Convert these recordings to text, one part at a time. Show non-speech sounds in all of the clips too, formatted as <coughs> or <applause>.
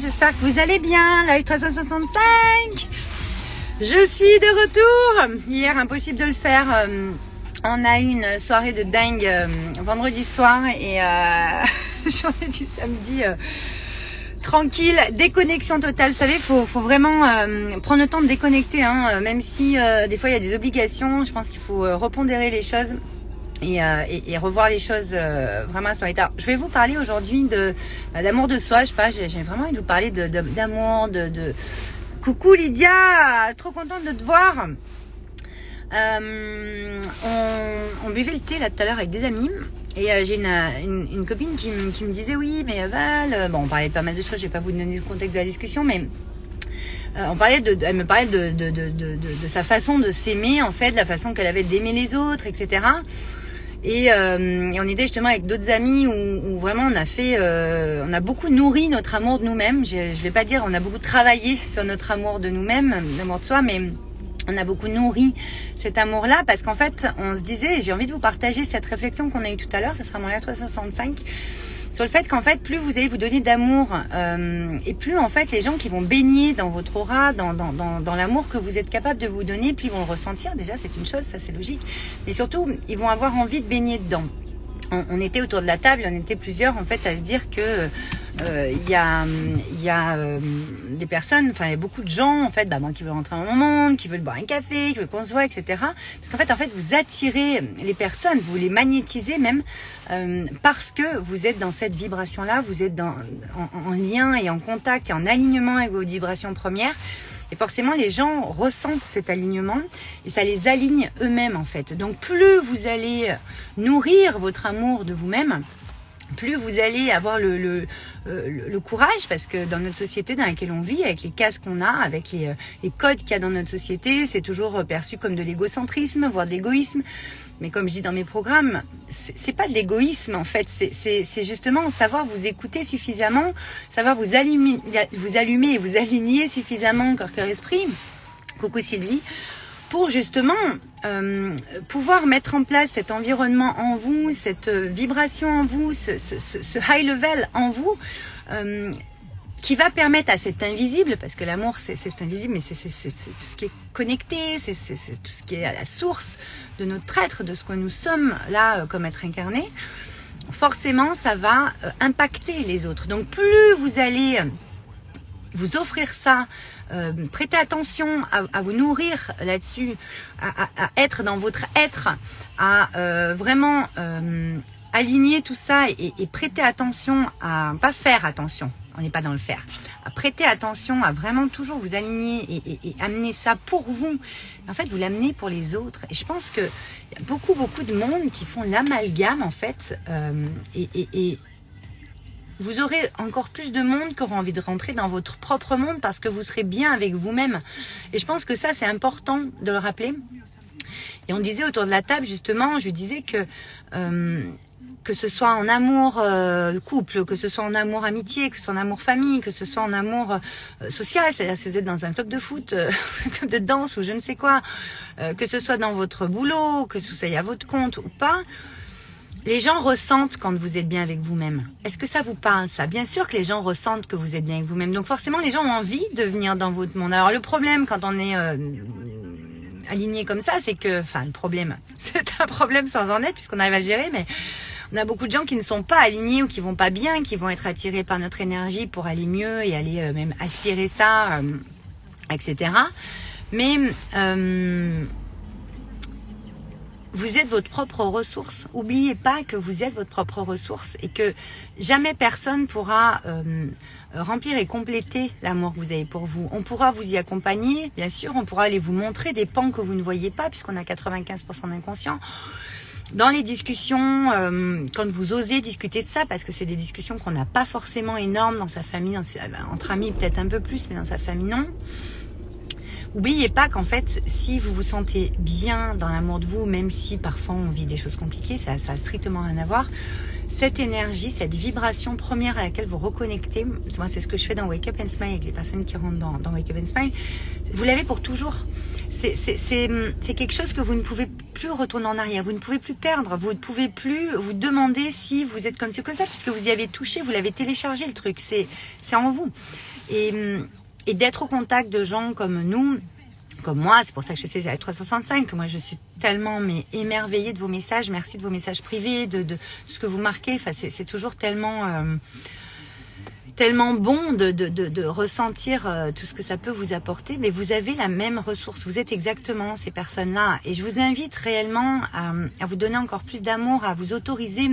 J'espère que vous allez bien, live 365 Je suis de retour Hier, impossible de le faire. euh, On a eu une soirée de dingue euh, vendredi soir et euh, <laughs> journée du samedi euh, tranquille, déconnexion totale. Vous savez, faut, faut vraiment prendre le temps de déconnecter, hein, même si des fois il y a des obligations. Je pense qu'il faut repondérer les choses et, euh, et- revoir les choses euh, vraiment à son état. Je vais vous parler aujourd'hui bah, d'amour de soi. Je sais pas, j'ai vraiment envie de vous parler d'amour, de, de, Coucou Lydia, trop contente de te voir. Euh, on, buvait le thé là tout à l'heure avec des amis. Et j'ai une, copine qui, me- disait oui mais Val, bon on parlait de pas mal de choses, je vais pas vous donner le contexte de la discussion, mais on parlait de, elle me parlait de- de sa façon de s'aimer en fait, de la façon qu'elle avait d'aimer les autres, etc. Et, euh, on était justement avec d'autres amis où, où vraiment on a fait, euh, on a beaucoup nourri notre amour de nous-mêmes. Je, je vais pas dire on a beaucoup travaillé sur notre amour de nous-mêmes, l'amour de soi, mais on a beaucoup nourri cet amour-là parce qu'en fait on se disait, j'ai envie de vous partager cette réflexion qu'on a eue tout à l'heure, ça sera mon lettre 65 sur le fait qu'en fait, plus vous allez vous donner d'amour, euh, et plus en fait les gens qui vont baigner dans votre aura, dans, dans, dans, dans l'amour que vous êtes capable de vous donner, plus ils vont le ressentir. Déjà, c'est une chose, ça c'est logique. Mais surtout, ils vont avoir envie de baigner dedans. On, on était autour de la table, on était plusieurs en fait à se dire que il y a, y a euh, des personnes, enfin il y a beaucoup de gens en fait, bah, moi, qui veulent rentrer dans mon monde, qui veulent boire un café, qui veulent qu'on se voit, etc. Parce qu'en fait, en fait, vous attirez les personnes, vous les magnétisez même euh, parce que vous êtes dans cette vibration-là, vous êtes dans, en, en lien et en contact et en alignement avec vos vibrations premières. Et forcément, les gens ressentent cet alignement et ça les aligne eux-mêmes en fait. Donc plus vous allez nourrir votre amour de vous-même, plus vous allez avoir euh, le- courage, parce que dans notre société dans laquelle on vit, avec les cases qu'on a, avec les, euh, les codes qu'il y a dans notre société, c'est toujours euh, perçu comme de l'égocentrisme, voire de l'égoïsme. Mais comme je dis dans mes programmes, c'est pas de l'égoïsme en fait, c'est justement savoir vous écouter suffisamment, savoir vous allumer, vous allumer et vous aligner suffisamment corps, cœur, esprit. Coucou Sylvie pour justement euh, pouvoir mettre en place cet environnement en vous, cette euh, vibration en vous, ce, high level en vous, euh, qui va permettre à cet invisible, parce que l'amour c'est invisible, mais c'est tout ce qui est connecté, c'est tout ce qui est à la source de notre être, de ce que nous sommes là comme être incarné, forcément ça va impacter les autres. Donc plus vous allez vous offrir ça, euh, prêtez attention à, vous nourrir là-dessus, à, être dans votre être, à euh, vraiment euh, aligner tout ça et, et prêter attention à pas faire attention. On n'est pas dans le faire. À prêter attention, à vraiment toujours vous aligner et, amener ça pour vous. En fait, vous l'amenez pour les autres. Et je pense que y a beaucoup, beaucoup de monde qui font l'amalgame en fait. et vous aurez encore plus de monde qui aura envie de rentrer dans votre propre monde parce que vous serez bien avec vous-même. Et je pense que ça, c'est important de le rappeler. Et on disait autour de la table, justement, je disais que euh, que ce soit en amour euh, couple, que ce soit en amour amitié, que ce soit en amour famille, que ce soit en amour euh, social, c'est-à-dire si vous êtes dans un club de foot, <laughs> un club de danse ou je ne sais quoi, que ce soit dans votre boulot, que ce soit à votre compte ou pas, les gens ressentent quand vous êtes bien avec vous-même. Est-ce que ça vous parle ça? Bien sûr que les gens ressentent que vous êtes bien avec vous-même. Donc forcément, les gens ont envie de venir dans votre monde. Alors le problème quand on est euh, aligné comme ça, c'est que, enfin le problème, <laughs> c'est un problème sans en être puisqu'on arrive à gérer, mais on a beaucoup de gens qui ne sont pas alignés ou qui vont pas bien, qui vont être attirés par notre énergie pour aller mieux et aller euh, même aspirer ça, euh, etc. Mais euh, vous êtes votre propre ressource. Oubliez pas que vous êtes votre propre ressource et que jamais personne pourra euh, remplir et compléter l'amour que vous avez pour vous. On pourra vous y accompagner, bien sûr, on pourra aller vous montrer des pans que vous ne voyez pas puisqu'on a 95% d'inconscient. Dans les discussions, euh, quand vous osez discuter de ça, parce que c'est des discussions qu'on n'a pas forcément énormes dans sa famille, sa- entre amis peut-être un peu plus, mais dans sa famille non. Oubliez pas qu'en fait, si vous vous sentez bien dans l'amour de vous, même si parfois on vit des choses compliquées, ça, ça a strictement rien à voir. Cette énergie, cette vibration première à laquelle vous reconnectez, moi c'est ce que je fais dans Wake Up and Smile avec les personnes qui rentrent dans, Wake Up and Smile, vous l'avez pour toujours. C'est- quelque chose que vous ne pouvez plus retourner en arrière, vous ne pouvez plus perdre, vous ne pouvez plus vous demander si vous êtes comme ci comme ça, puisque vous y avez touché, vous l'avez téléchargé le truc, c'est en vous. Et, et d'être au contact de gens comme nous, comme moi, c'est pour ça que je fais avec 365, que moi je suis tellement mais émerveillée de vos messages, merci de vos messages privés, de, ce que vous marquez, enfin, c'est toujours tellement... Euh, tellement bon de, ressentir euh, tout ce que ça peut vous apporter, mais vous avez la même ressource. Vous êtes exactement ces personnes-là. Et je vous invite réellement à, à vous donner encore plus d'amour, à vous autoriser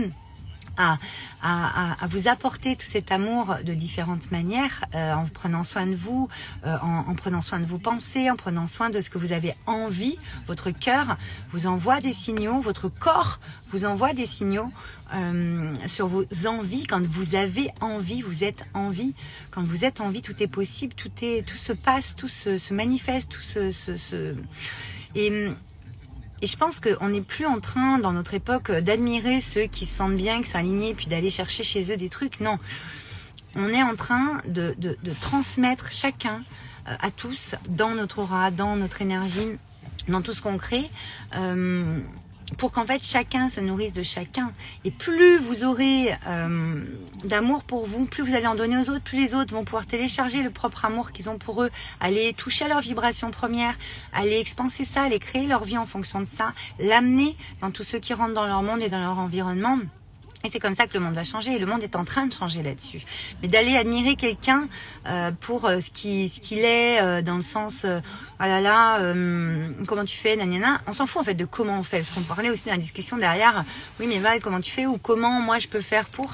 à, à, à, vous apporter tout cet amour de différentes manières, euh, en prenant soin de vous, euh, en, en, prenant soin de vos pensées, en prenant soin de ce que vous avez envie. Votre cœur vous envoie des signaux, votre corps vous envoie des signaux euh, sur vos envies. Quand vous avez envie, vous êtes envie. Quand vous êtes envie, tout est possible, tout est, tout se passe, tout se, se manifeste, tout se, se, se... Et et je pense qu'on n'est plus en train, dans notre époque, d'admirer ceux qui se sentent bien, qui sont alignés, puis d'aller chercher chez eux des trucs. Non. On est en train de transmettre chacun euh, à tous, dans notre aura, dans notre énergie, dans tout ce qu'on crée, euh, pour qu'en fait chacun se nourrisse de chacun. Et plus vous aurez euh, d'amour pour vous, plus vous allez en donner aux autres, plus les autres vont pouvoir télécharger le propre amour qu'ils ont pour eux, aller toucher à leur vibration première, aller expanser ça, aller créer leur vie en fonction de ça, l'amener dans tous ceux qui rentrent dans leur monde et dans leur environnement. Et c'est comme ça que le monde va changer. Et le monde est en train de changer là-dessus. Mais d'aller admirer quelqu'un euh, pour euh, ce qui ce qu'il est, euh, dans le sens ah là là, comment tu fais, nanana. On s'en fout en fait de comment on fait. Parce qu'on parlait aussi dans la discussion derrière. Oui, mais Val, comment tu fais ou comment moi je peux faire pour?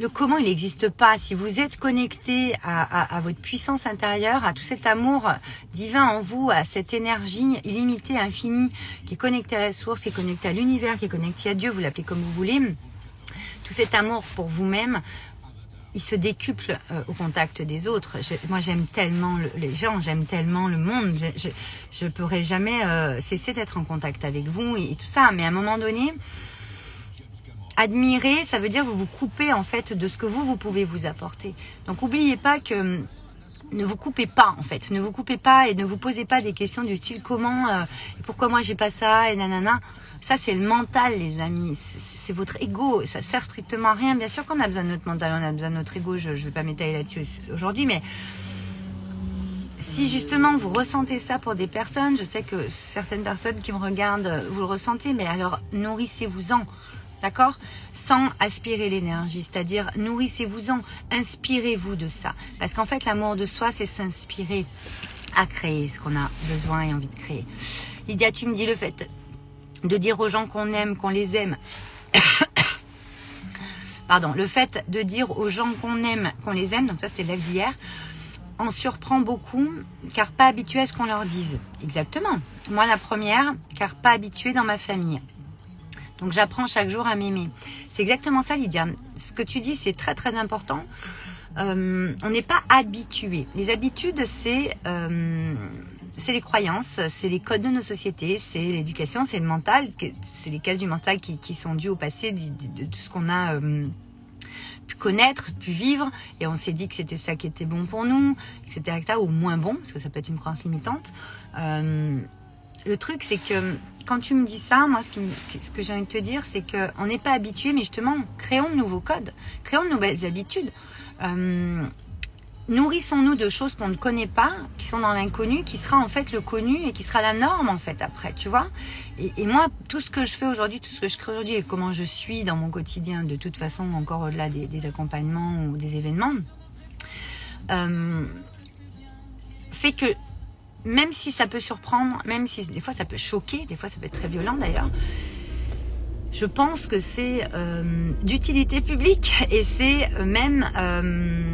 Le comment, il n'existe pas. Si vous êtes connecté à, à, à, votre puissance intérieure, à tout cet amour divin en vous, à cette énergie illimitée, infinie, qui est connectée à la source, qui est connectée à l'univers, qui est connectée à Dieu, vous l'appelez comme vous voulez tout cet amour pour vous-même, il se décuple euh, au contact des autres. moi, j'aime tellement les gens, j'aime tellement le monde. Je ne pourrais jamais euh, cesser d'être en contact avec vous et, tout ça. Mais à un moment donné, admirer, ça veut dire que vous vous coupez en fait de ce que vous, vous pouvez vous apporter. Donc, n'oubliez pas que ne vous coupez pas en fait, ne vous coupez pas et ne vous posez pas des questions du style comment, euh, pourquoi moi j'ai pas ça et nanana. Ça, c'est le mental, les amis. C'est votre ego. Ça sert strictement à rien. Bien sûr qu'on a besoin de notre mental, on a besoin de notre ego. Je ne vais pas m'étaler là-dessus aujourd'hui, mais si justement vous ressentez ça pour des personnes, je sais que certaines personnes qui me regardent, vous le ressentez, mais alors nourrissez-vous-en. D'accord Sans aspirer l'énergie, c'est-à-dire nourrissez-vous-en, inspirez-vous de ça. Parce qu'en fait, l'amour de soi, c'est s'inspirer à créer ce qu'on a besoin et envie de créer. Lydia, tu me dis le fait de dire aux gens qu'on aime, qu'on les aime. <coughs> Pardon, le fait de dire aux gens qu'on aime, qu'on les aime, donc ça c'était l'acte d'hier, en surprend beaucoup, car pas habitué à ce qu'on leur dise. Exactement. Moi la première, car pas habituée dans ma famille. Donc j'apprends chaque jour à m'aimer. C'est exactement ça Lydia. Ce que tu dis c'est très très important. Euh, on n'est pas habitué. Les habitudes c'est euh, c'est les croyances, c'est les codes de nos sociétés, c'est l'éducation, c'est le mental, c'est les cases du mental qui, sont dues au passé de, tout ce qu'on a euh, pu connaître, pu vivre, et on s'est dit que c'était ça qui était bon pour nous, etc., etc., ou moins bon, parce que ça peut être une croyance limitante. Le truc, c'est que quand tu me dis ça, moi, ce, que j'ai envie de te dire, c'est qu'on n'est pas habitué, mais justement, créons de nouveaux codes, créons de nouvelles habitudes. Euh, nourrissons-nous de choses qu'on ne connaît pas, qui sont dans l'inconnu, qui sera en fait le connu et qui sera la norme en fait après, tu vois. Et, moi, tout ce que je fais aujourd'hui, tout ce que je crée aujourd'hui et comment je suis dans mon quotidien, de toute façon, encore au-delà des, accompagnements ou des événements, euh, fait que même si ça peut surprendre, même si des fois ça peut choquer, des fois ça peut être très violent d'ailleurs, je pense que c'est euh, d'utilité publique <laughs> et c'est même euh,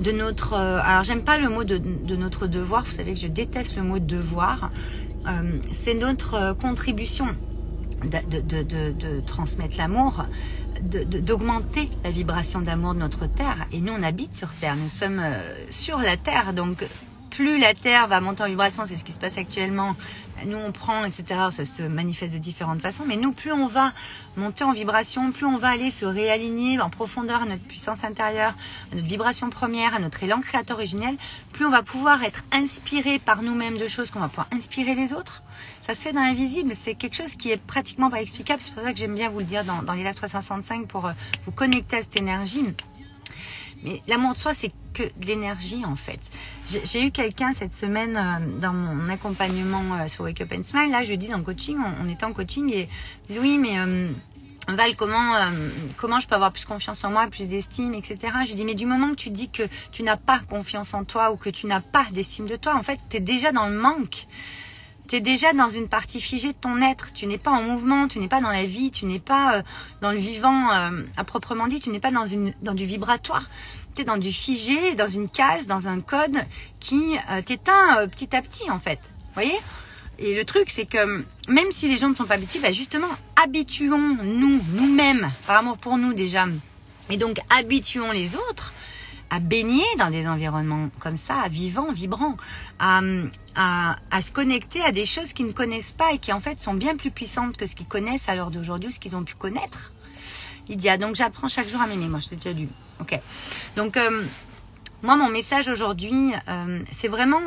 de notre... Euh, alors j'aime pas le mot de, notre devoir, vous savez que je déteste le mot devoir. Euh, c'est notre euh, contribution de, de transmettre l'amour, d'augmenter la vibration d'amour de notre terre. Et nous, on habite sur terre, nous sommes sur la terre, donc plus la Terre va monter en vibration, c'est ce qui se passe actuellement, nous on prend, etc. Ça se manifeste de différentes façons, mais nous, plus on va monter en vibration, plus on va aller se réaligner en profondeur à notre puissance intérieure, à notre vibration première, à notre élan créateur originel, plus on va pouvoir être inspiré par nous-mêmes de choses qu'on va pouvoir inspirer les autres. Ça se fait dans l'invisible, c'est quelque chose qui est pratiquement pas explicable. C'est pour ça que j'aime bien vous le dire dans, dans les 365 pour euh, vous connecter à cette énergie. Mais l'amour de soi, c'est que de l'énergie en fait. J'ai eu quelqu'un cette semaine euh, dans mon accompagnement euh, sur Wake Up and Smile. Là, je dis dans le coaching, on, était en coaching et il dit oui, mais euh, Val, comment comment je peux avoir plus confiance en moi, plus d'estime, etc. Je lui dis mais du moment que tu dis que tu n'as pas confiance en toi ou que tu n'as pas d'estime de toi, en fait, tu es déjà dans le manque. Tu es déjà dans une partie figée de ton être. Tu n'es pas en mouvement, tu n'es pas dans la vie, tu n'es pas dans le vivant à proprement dit, tu n'es pas dans, une, dans du vibratoire dans du figé, dans une case, dans un code qui euh, t'éteint euh, petit à petit en fait. Vous voyez? Et le truc c'est que même si les gens ne sont pas habitués, bah justement habituons-nous nous-mêmes par amour pour nous déjà. Et donc habituons les autres à baigner dans des environnements comme ça, vivants, vibrants, à, se connecter à des choses qu'ils ne connaissent pas et qui en fait sont bien plus puissantes que ce qu'ils connaissent à l'heure d'aujourd'hui, ce qu'ils ont pu connaître. Lydia, donc j'apprends chaque jour à m'aimer. Moi, je t'ai déjà lu. Ok. Donc, euh, moi, mon message aujourd'hui, euh, c'est vraiment,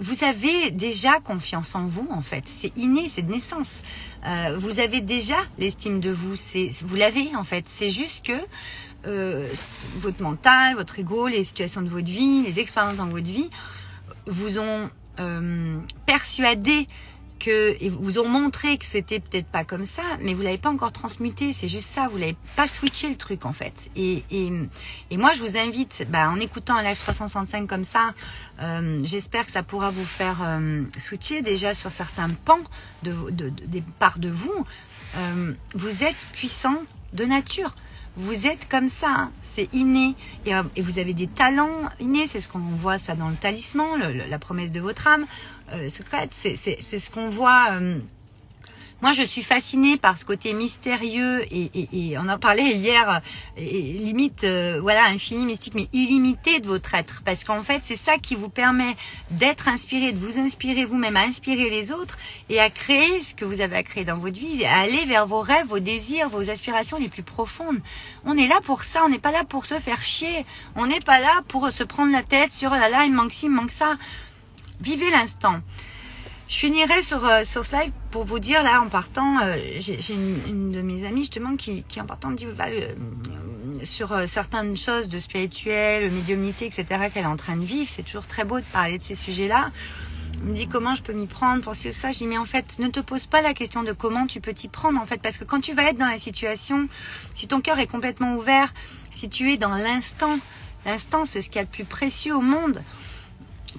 vous avez déjà confiance en vous, en fait. C'est inné, c'est de naissance. Euh, vous avez déjà l'estime de vous. C'est, vous l'avez, en fait. C'est juste que votre mental, votre ego, les situations de votre vie, les expériences dans votre vie, vous ont persuadé que et vous ont montré que c'était peut-être pas comme ça, mais vous l'avez pas encore transmuté. C'est juste ça, vous l'avez pas switché le truc en fait. Et, et, et moi, je vous invite, bah, en écoutant un live 365 comme ça, euh, j'espère que ça pourra vous faire euh, switcher déjà sur certains pans de, de, de des parts de vous. Euh, vous êtes puissant de nature. Vous êtes comme ça, hein. c'est inné. Et, euh, et, vous avez des talents innés, c'est ce qu'on voit ça dans le talisman, la promesse de votre âme euh, secrète. C'est ce qu'on voit euh, moi, je suis fascinée par ce côté mystérieux et, et, et on en parlait hier, et, limite, euh, voilà, infini, mystique, mais illimité de votre être. Parce qu'en fait, c'est ça qui vous permet d'être inspiré, de vous inspirer vous-même, à inspirer les autres et à créer ce que vous avez à créer dans votre vie, à aller vers vos rêves, vos désirs, vos aspirations les plus profondes. On est là pour ça, on n'est pas là pour se faire chier. On n'est pas là pour se prendre la tête sur, là là, il manque ci, il manque ça. Vivez l'instant. Je finirai sur, euh, sur ce live pour vous dire, là, en partant, euh, j'ai une, une, de mes amies, justement, qui, qui en partant me dit, euh, sur euh, certaines choses de spirituel, médiumnité, etc., qu'elle est en train de vivre, c'est toujours très beau de parler de ces sujets-là. Elle me dit comment je peux m'y prendre pour ça? Je dis mais en fait ne te pose pas la question de comment tu peux t'y prendre en fait parce que quand tu vas être dans la situation, si ton cœur est complètement ouvert, si tu es dans l'instant, l'instant c'est ce qu'il y a de plus précieux au monde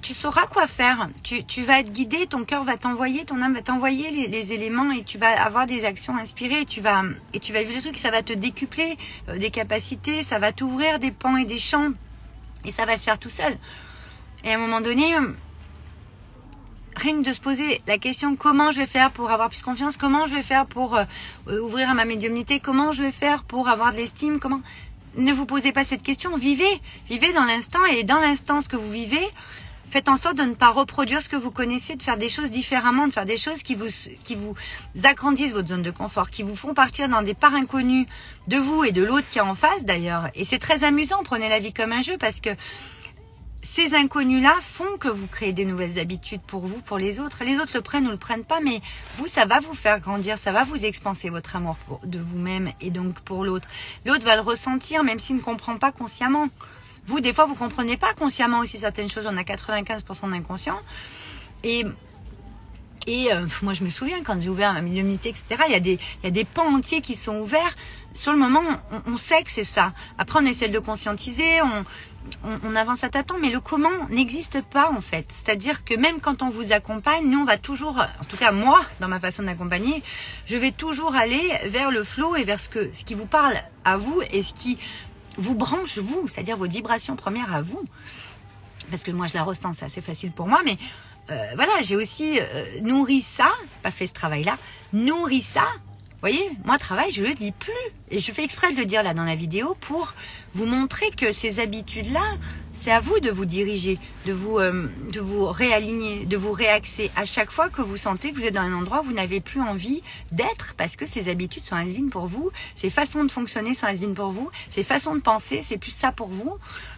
tu sauras quoi faire. Tu, tu vas être guidé, ton cœur va t'envoyer, ton âme va t'envoyer les, éléments et tu vas avoir des actions inspirées. Et tu vas et tu vas vivre le truc, ça va te décupler euh, des capacités, ça va t'ouvrir des pans et des champs. Et ça va se faire tout seul. Et à un moment donné, euh, rien que de se poser la question comment je vais faire pour avoir plus confiance, comment je vais faire pour euh, ouvrir à ma médiumnité, comment je vais faire pour avoir de l'estime, comment? Ne vous posez pas cette question, vivez, vivez dans l'instant. Et dans l'instant ce que vous vivez, faites en sorte de ne pas reproduire ce que vous connaissez, de faire des choses différemment, de faire des choses qui vous, qui vous agrandissent votre zone de confort, qui vous font partir dans des parts inconnues de vous et de l'autre qui est en face d'ailleurs. Et c'est très amusant, prenez la vie comme un jeu parce que ces inconnus-là font que vous créez des nouvelles habitudes pour vous, pour les autres. Les autres le prennent ou le prennent pas, mais vous, ça va vous faire grandir, ça va vous expanser votre amour de vous-même et donc pour l'autre. L'autre va le ressentir même s'il ne comprend pas consciemment. Vous, des fois, vous comprenez pas consciemment aussi certaines choses. On a 95% d'inconscient. Et et euh, moi, je me souviens quand j'ai ouvert ma médiumnité, etc. Il y a des, il y a des pans entiers qui sont ouverts. Sur le moment, on, sait que c'est ça. Après, on essaie de le conscientiser, on, on, on avance à tâtons, mais le comment n'existe pas en fait. C'est-à-dire que même quand on vous accompagne, nous, on va toujours, en tout cas moi, dans ma façon d'accompagner, je vais toujours aller vers le flow et vers ce que, ce qui vous parle à vous et ce qui vous branche vous, c'est-à-dire vos vibrations premières à vous. Parce que moi je la ressens, c'est assez facile pour moi, mais euh, voilà, j'ai aussi euh, nourri ça, pas fait ce travail-là, nourri ça. Voyez, moi travail, je le dis plus. Et je fais exprès de le dire là dans la vidéo pour vous montrer que ces habitudes-là, c'est à vous de vous diriger, de vous, euh, de vous réaligner, de vous réaxer à chaque fois que vous sentez que vous êtes dans un endroit où vous n'avez plus envie d'être parce que ces habitudes sont has pour vous, ces façons de fonctionner sont has pour vous, ces façons de penser, c'est plus ça pour vous,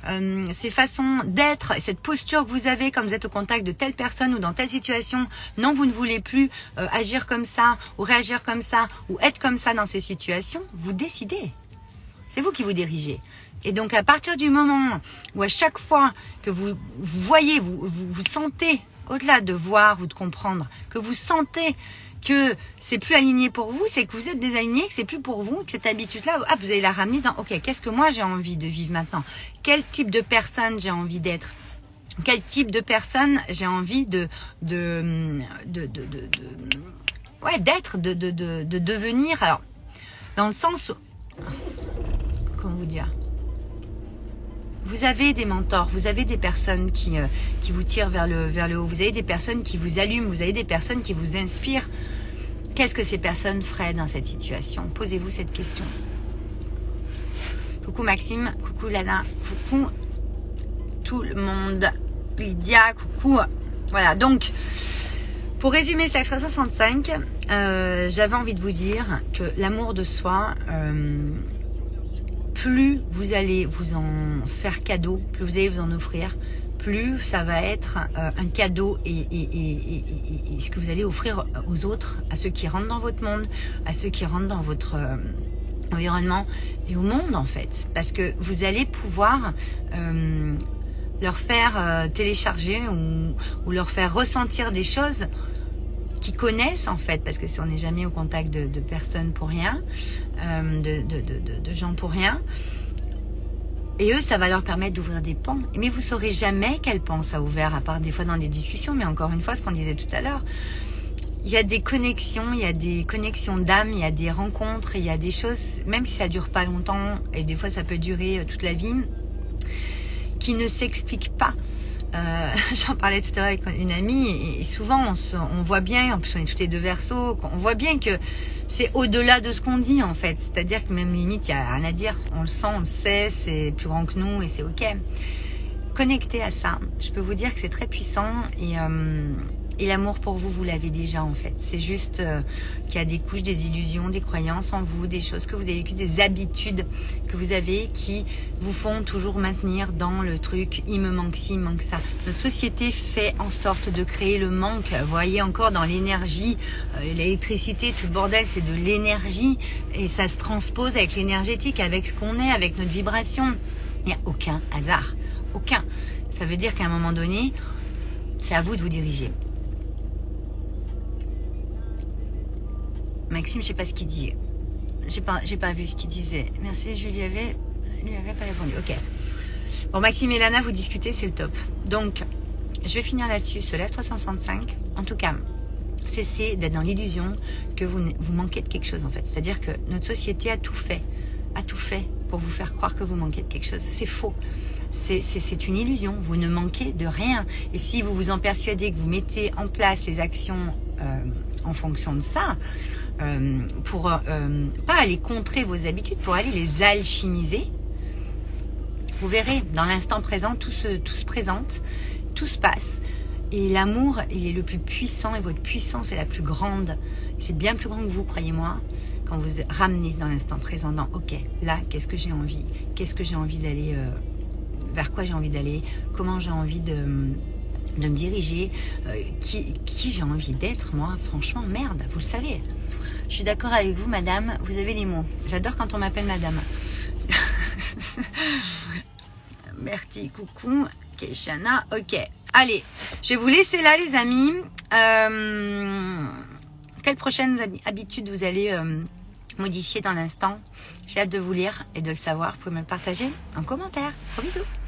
euh, ces façons d'être, cette posture que vous avez quand vous êtes au contact de telle personne ou dans telle situation, non, vous ne voulez plus euh, agir comme ça ou réagir comme ça ou être comme ça dans ces situations, vous décidez. C'est vous qui vous dirigez. Et donc à partir du moment où à chaque fois que vous, voyez, vous, vous, sentez, au-delà de voir ou de comprendre, que vous sentez que c'est plus aligné pour vous, c'est que vous êtes désaligné, que c'est plus pour vous, que cette habitude-là, ah, vous allez la ramener dans, ok, qu'est-ce que moi j'ai envie de vivre maintenant? Quel type de personne j'ai envie d'être? Quel type de personne j'ai envie de, de, de, de, de, ouais, d'être, de, de, de, de devenir? Alors, dans le sens, comment vous dire? Vous avez des mentors, vous avez des personnes qui, euh, qui vous tirent vers le, vers le haut, vous avez des personnes qui vous allument, vous avez des personnes qui vous inspirent. Qu'est-ce que ces personnes feraient dans cette situation? Posez-vous cette question. Coucou Maxime, coucou Lana, coucou tout le monde, Lydia, coucou. Voilà, donc pour résumer cet extra 65, euh, j'avais envie de vous dire que l'amour de soi, euh, plus vous allez vous en faire cadeau, plus vous allez vous en offrir, plus ça va être euh, un cadeau et, ce que vous allez offrir aux autres, à ceux qui rentrent dans votre monde, à ceux qui rentrent dans votre euh, environnement et au monde en fait. Parce que vous allez pouvoir euh, leur faire télécharger ou, leur faire ressentir des choses qui connaissent en fait, parce que si on n'est jamais au contact de, personnes pour rien, euh, de, gens pour rien, et eux, ça va leur permettre d'ouvrir des ponts. Mais vous saurez jamais quel pont ça a ouvert, à part des fois dans des discussions, mais encore une fois, ce qu'on disait tout à l'heure. Il y a des connexions, il y a des connexions d'âme, il y a des rencontres, il y a des choses, même si ça dure pas longtemps, et des fois ça peut durer euh, toute la vie, qui ne s'expliquent pas. Euh, <laughs> j'en parlais tout à l'heure avec une amie et, souvent on, voit bien, en plus on est tous les deux versos, on voit bien que c'est au-delà de ce qu'on dit en fait. C'est-à-dire que même limite, il n'y a rien à dire. On le sent, on le sait, c'est plus grand que nous et c'est ok. Connecté à ça, je peux vous dire que c'est très puissant et euh, et l'amour pour vous, vous l'avez déjà en fait. C'est juste euh, qu'il y a des couches, des illusions, des croyances en vous, des choses que vous avez vécues, des habitudes que vous avez qui vous font toujours maintenir dans le truc il me manque ci, il me manque ça. Notre société fait en sorte de créer le manque. Vous voyez encore dans l'énergie, euh, l'électricité, tout le bordel, c'est de l'énergie et ça se transpose avec l'énergétique, avec ce qu'on est, avec notre vibration. Il n'y a aucun hasard. Aucun. Ça veut dire qu'à un moment donné, c'est à vous de vous diriger. Maxime, je sais pas ce qu'il dit. J'ai pas, j'ai pas vu ce qu'il disait. Merci, je lui avais, lui avais pas répondu. Ok. Bon, Maxime et Lana, vous discutez, c'est le top. Donc, je vais finir là-dessus. Ce Lève 365. En tout cas, cessez d'être dans l'illusion que vous, vous manquez de quelque chose en fait. C'est-à-dire que notre société a tout fait, a tout fait pour vous faire croire que vous manquez de quelque chose. C'est faux. C'est une illusion. Vous ne manquez de rien. Et si vous vous en persuadez que vous mettez en place les actions euh, en fonction de ça, euh, pour euh, pas aller contrer vos habitudes, pour aller les alchimiser. Vous verrez, dans l'instant présent, tout se, se présente, tout se passe. Et l'amour, il est le plus puissant et votre puissance est la plus grande. C'est bien plus grand que vous, croyez-moi, quand vous ramenez dans l'instant présent, dans OK, là, qu'est-ce que j'ai envie? Qu'est-ce que j'ai envie d'aller euh, Vers quoi j'ai envie d'aller? Comment j'ai envie de, de me diriger? Qui, qui j'ai envie d'être, moi? Franchement, merde, vous le savez. Je suis d'accord avec vous, madame. Vous avez les mots. J'adore quand on m'appelle madame. <laughs> Merci, coucou. Keishana, ok. Allez, je vais vous laisser là, les amis. Euh, quelles prochaines habitudes vous allez euh, modifier dans l'instant? J'ai hâte de vous lire et de le savoir. Vous pouvez me le partager en commentaire. Gros bisous.